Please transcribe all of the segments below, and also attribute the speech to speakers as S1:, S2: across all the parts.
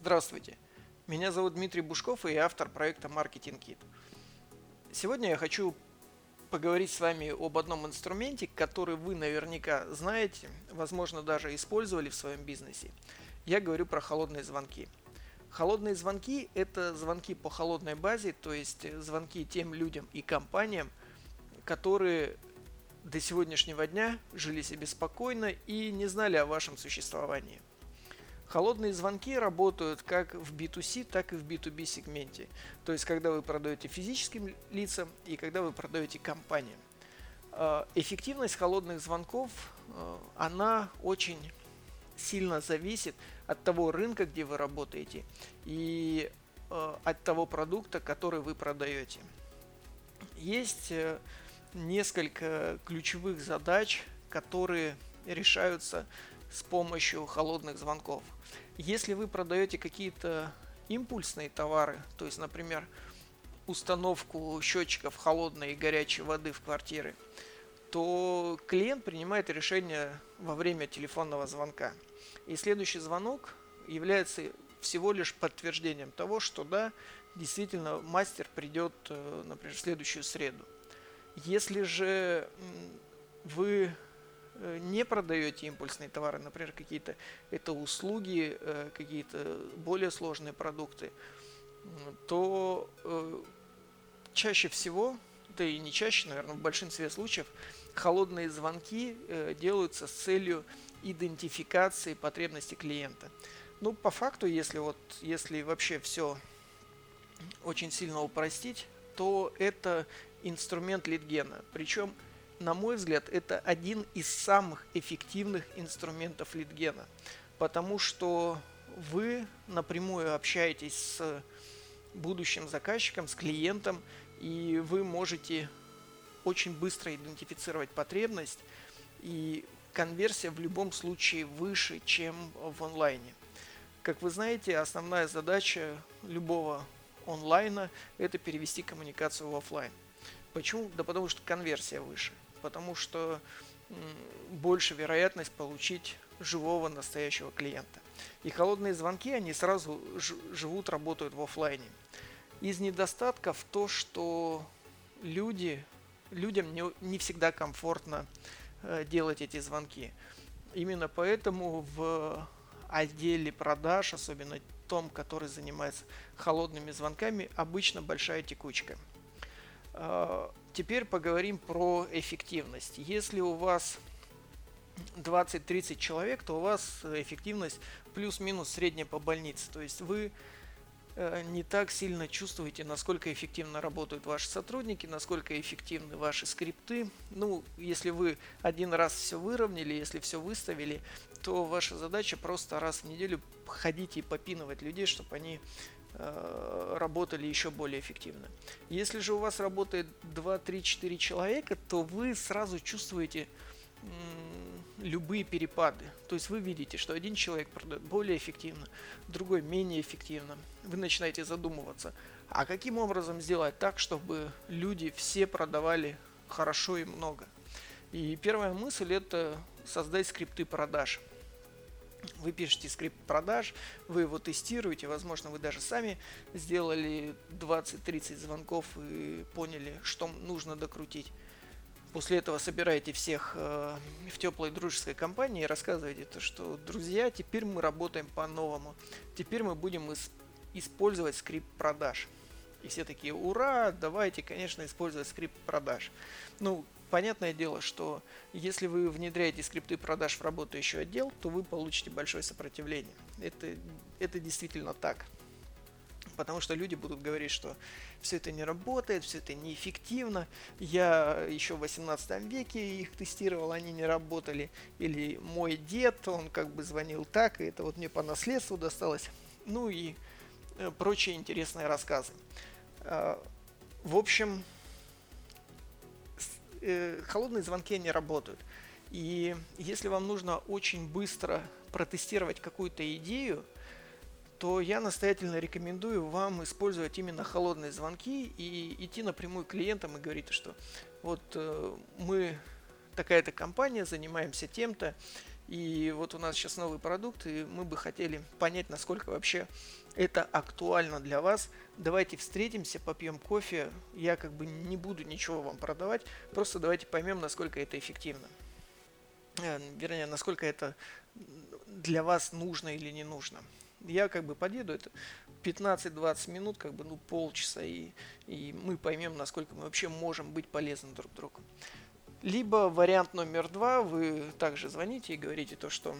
S1: Здравствуйте, меня зовут Дмитрий Бушков и я автор проекта Marketing Kit. Сегодня я хочу поговорить с вами об одном инструменте, который вы наверняка знаете, возможно даже использовали в своем бизнесе. Я говорю про холодные звонки. Холодные звонки – это звонки по холодной базе, то есть звонки тем людям и компаниям, которые до сегодняшнего дня жили себе спокойно и не знали о вашем существовании. Холодные звонки работают как в B2C, так и в B2B сегменте. То есть, когда вы продаете физическим лицам и когда вы продаете компаниям. А, эффективность холодных звонков, а, она очень сильно зависит от того рынка, где вы работаете, и а, от того продукта, который вы продаете. Есть э, несколько ключевых задач, которые решаются с помощью холодных звонков. Если вы продаете какие-то импульсные товары, то есть, например, установку счетчиков холодной и горячей воды в квартиры, то клиент принимает решение во время телефонного звонка. И следующий звонок является всего лишь подтверждением того, что да, действительно мастер придет, э, например, в следующую среду. Если же вы не продаете импульсные товары, например, какие-то это услуги, э, какие-то более сложные продукты, то э, чаще всего, да и не чаще, наверное, в большинстве случаев, холодные звонки делаются с целью идентификации потребностей клиента. Ну, по факту, если вот, если вообще все очень сильно упростить, то это инструмент литгена. Причем на мой взгляд, это один из самых эффективных инструментов литгена, потому что вы напрямую общаетесь с будущим заказчиком, с клиентом, и вы можете очень быстро идентифицировать потребность, и конверсия в любом случае выше, чем в онлайне. Как вы знаете, основная задача любого онлайна – это перевести коммуникацию в офлайн. Почему? Да потому что конверсия выше потому что больше вероятность получить живого настоящего клиента. И холодные звонки, они сразу живут, работают в офлайне. Из недостатков то, что люди, людям не, не всегда комфортно э, делать эти звонки. Именно поэтому в отделе продаж, особенно том, который занимается холодными звонками, обычно большая текучка. А, теперь поговорим про эффективность. Если у вас 20-30 человек, то у вас эффективность плюс-минус средняя по больнице. То есть вы э, не так сильно чувствуете, насколько эффективно работают ваши сотрудники, насколько эффективны ваши скрипты. Ну, если вы один раз все выровняли, если все выставили, то ваша задача просто раз в неделю ходить и попинывать людей, чтобы они Э, работали еще более эффективно. Если же у вас работает 2, 3, 4 человека, то вы сразу чувствуете любые перепады. То есть вы видите, что один человек продает более эффективно, другой менее эффективно. Вы начинаете задумываться, а каким образом сделать так, чтобы люди все продавали хорошо и много. И первая мысль это создать скрипты продаж. Вы пишете скрипт продаж, вы его тестируете, возможно, вы даже сами сделали 20-30 звонков и поняли, что нужно докрутить. После этого собираете всех э, в теплой дружеской компании и рассказываете, то, что, друзья, теперь мы работаем по-новому. Теперь мы будем ис- использовать скрипт продаж. И все такие, ура, давайте, конечно, использовать скрипт продаж. Ну, понятное дело, что если вы внедряете скрипты продаж в работающий отдел, то вы получите большое сопротивление. Это, это действительно так. Потому что люди будут говорить, что все это не работает, все это неэффективно. Я еще в 18 веке их тестировал, они не работали. Или мой дед, он как бы звонил так, и это вот мне по наследству досталось. Ну и э, прочие интересные рассказы. А, в общем, э, холодные звонки не работают. И если вам нужно очень быстро протестировать какую-то идею, то я настоятельно рекомендую вам использовать именно холодные звонки и идти напрямую к клиентам и говорить, что вот э, мы такая-то компания, занимаемся тем-то, И вот у нас сейчас новый продукт, и мы бы хотели понять, насколько вообще это актуально для вас. Давайте встретимся, попьем кофе. Я как бы не буду ничего вам продавать, просто давайте поймем, насколько это эффективно. Э, вернее, насколько это для вас нужно или не нужно. Я как бы подъеду, это 15-20 минут, как бы, ну, полчаса, и, и мы поймем, насколько мы вообще можем быть полезны друг другу. Либо вариант номер два, вы также звоните и говорите то, что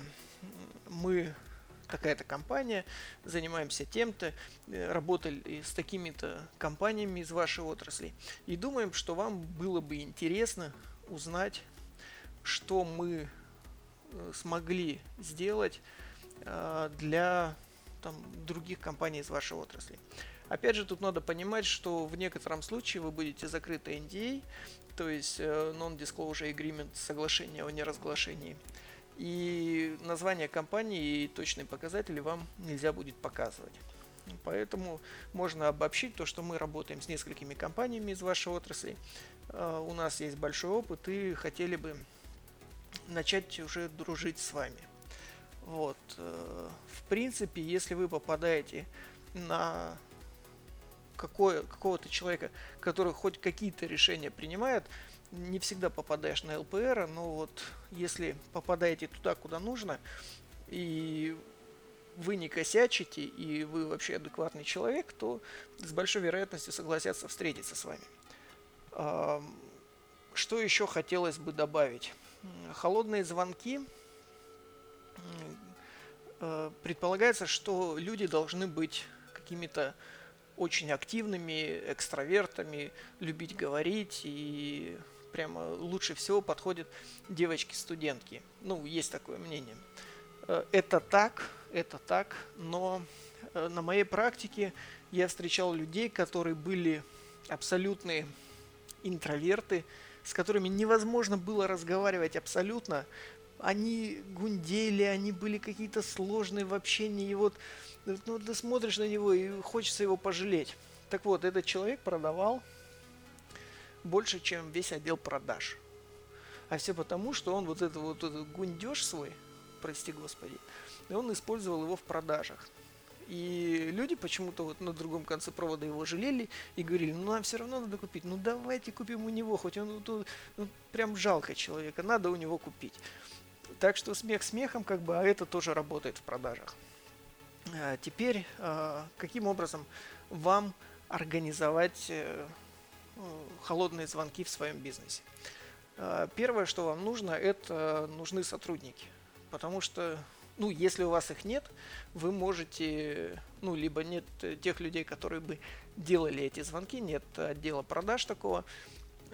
S1: мы такая-то компания, занимаемся тем-то, э, работали с такими-то компаниями из вашей отрасли. И думаем, что вам было бы интересно узнать, что мы э, смогли сделать э, для там, других компаний из вашей отрасли. Опять же, тут надо понимать, что в некотором случае вы будете закрыты NDA, то есть э, Non-Disclosure Agreement, соглашение о неразглашении. И название компании и точные показатели вам нельзя будет показывать. Поэтому можно обобщить то, что мы работаем с несколькими компаниями из вашей отрасли. Э, у нас есть большой опыт и хотели бы начать уже дружить с вами. Вот. Э, в принципе, если вы попадаете на какое, какого-то человека, который хоть какие-то решения принимает, не всегда попадаешь на ЛПР, но вот если попадаете туда, куда нужно, и вы не косячите, и вы вообще адекватный человек, то с большой вероятностью согласятся встретиться с вами. Что еще хотелось бы добавить? Холодные звонки. Э, предполагается, что люди должны быть какими-то очень активными экстравертами, любить говорить и прямо лучше всего подходят девочки-студентки. Ну, есть такое мнение. Э, это так, это так, но э, на моей практике я встречал людей, которые были абсолютные интроверты, с которыми невозможно было разговаривать абсолютно. Они гундели, они были какие-то сложные в общении, и вот ну, ты смотришь на него и хочется его пожалеть. Так вот, этот человек продавал больше, чем весь отдел продаж. А все потому, что он вот, это, вот этот гундеж свой, прости господи, и он использовал его в продажах. И люди почему-то вот на другом конце провода его жалели и говорили, ну нам все равно надо купить, ну давайте купим у него, хоть он ну, ну, прям жалко человека, надо у него купить. Так что смех смехом, как бы, а это тоже работает в продажах. А, теперь, а, каким образом вам организовать э, холодные звонки в своем бизнесе? Первое, что вам нужно, это нужны сотрудники. Потому что, ну, если у вас их нет, вы можете, ну, либо нет тех людей, которые бы делали эти звонки, нет отдела продаж такого,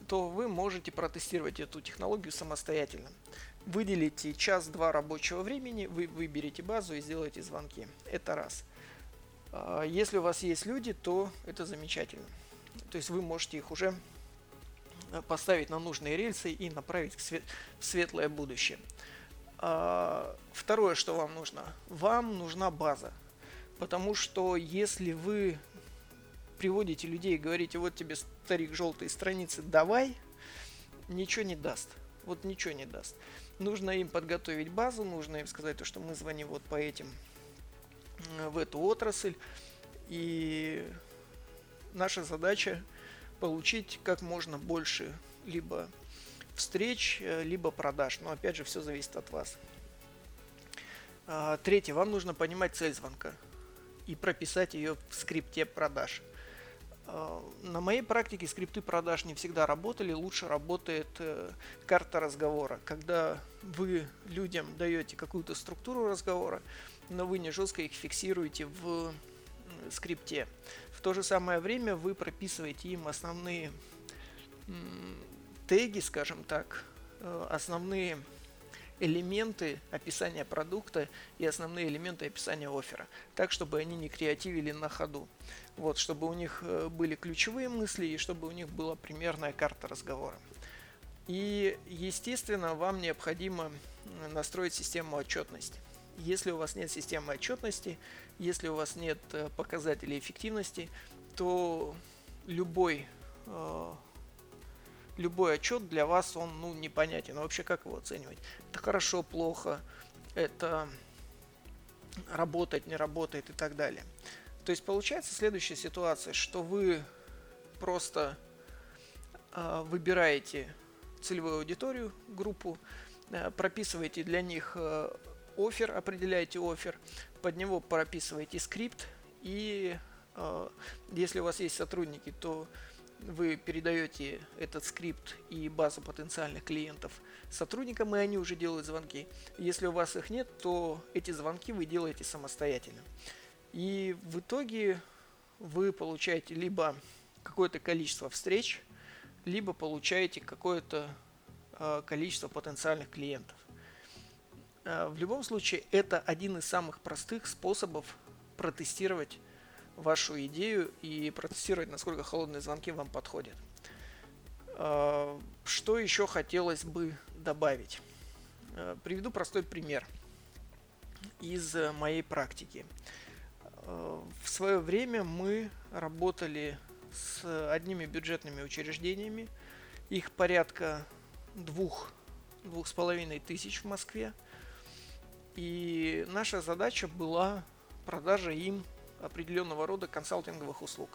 S1: то вы можете протестировать эту технологию самостоятельно выделите час-два рабочего времени, вы выберете базу и сделаете звонки. Это раз. А, если у вас есть люди, то это замечательно. То есть вы можете их уже э, поставить на нужные рельсы и направить в светлое будущее. А, второе, что вам нужно. Вам нужна база. Потому что если вы приводите людей и говорите, вот тебе старик желтые страницы, давай, ничего не даст. Вот ничего не даст. Нужно им подготовить базу, нужно им сказать, то, что мы звоним вот по этим, в эту отрасль. И наша задача получить как можно больше либо встреч, либо продаж. Но опять же, все зависит от вас. А, третье. Вам нужно понимать цель звонка и прописать ее в скрипте продаж. А, на моей практике скрипты продаж не всегда работали, лучше работает э, карта разговора, когда вы людям даете какую-то структуру разговора, но вы не жестко их фиксируете в скрипте. В то же самое время вы прописываете им основные теги, скажем так, э, основные элементы описания продукта и основные элементы описания оффера, так, чтобы они не креативили на ходу. Вот, чтобы у них э, были ключевые мысли и чтобы у них была примерная карта разговора. И, естественно, вам необходимо настроить систему отчетности. Если у вас нет системы отчетности, если у вас нет э, показателей эффективности, то любой э, любой отчет для вас, он ну, непонятен. Вообще как его оценивать? Это хорошо, плохо, это работает, не работает и так далее. То есть получается следующая ситуация, что вы просто э, выбираете целевую аудиторию, группу, э, прописываете для них э, офер, определяете офер, под него прописываете скрипт и э, если у вас есть сотрудники, то вы передаете этот скрипт и базу потенциальных клиентов сотрудникам, и они уже делают звонки. Если у вас их нет, то эти звонки вы делаете самостоятельно. И в итоге вы получаете либо какое-то количество встреч, либо получаете какое-то э, количество потенциальных клиентов. Э, в любом случае, это один из самых простых способов протестировать вашу идею и протестировать, насколько холодные звонки вам подходят. Э, что еще хотелось бы добавить? Э, приведу простой пример из моей практики. Э, в свое время мы работали с одними бюджетными учреждениями. Их порядка двух, двух с половиной тысяч в Москве. И наша задача была продажа им определенного рода консалтинговых услуг.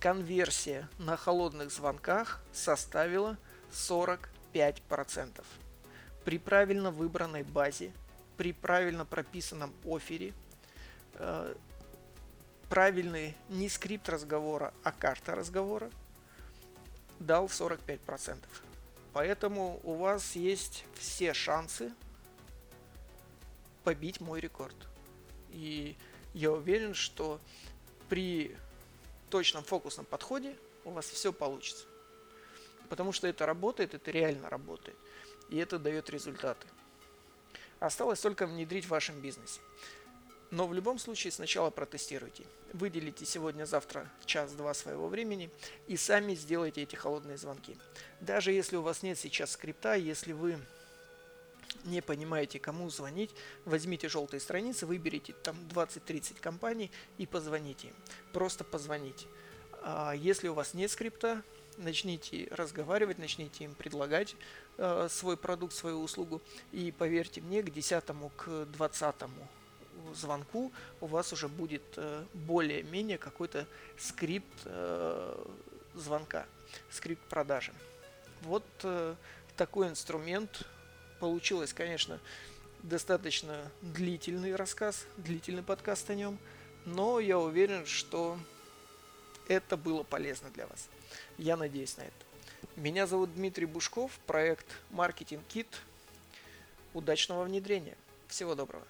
S1: Конверсия на холодных звонках составила 45%. При правильно выбранной базе, при правильно прописанном офере, э, правильный не скрипт разговора, а карта разговора дал 45%. Поэтому у вас есть все шансы побить мой рекорд. И я уверен, что при точном фокусном подходе у вас все получится. Потому что это работает, это реально работает. И это дает результаты. Осталось только внедрить в вашем бизнесе. Но в любом случае сначала протестируйте. Выделите сегодня-завтра час-два своего времени и сами сделайте эти холодные звонки. Даже если у вас нет сейчас скрипта, если вы не понимаете, кому звонить, возьмите желтые страницы, выберите там 20-30 компаний и позвоните им. Просто позвоните. А если у вас нет скрипта, начните разговаривать, начните им предлагать э, свой продукт, свою услугу. И поверьте мне, к 10 к 20 звонку у вас уже будет э, более-менее какой-то скрипт э, звонка, скрипт продажи. Вот э, такой инструмент Получилось, конечно, достаточно длительный рассказ, длительный подкаст о нем, но я уверен, что это было полезно для вас. Я надеюсь на это. Меня зовут Дмитрий Бушков, проект Маркетинг Кит. Удачного внедрения. Всего доброго.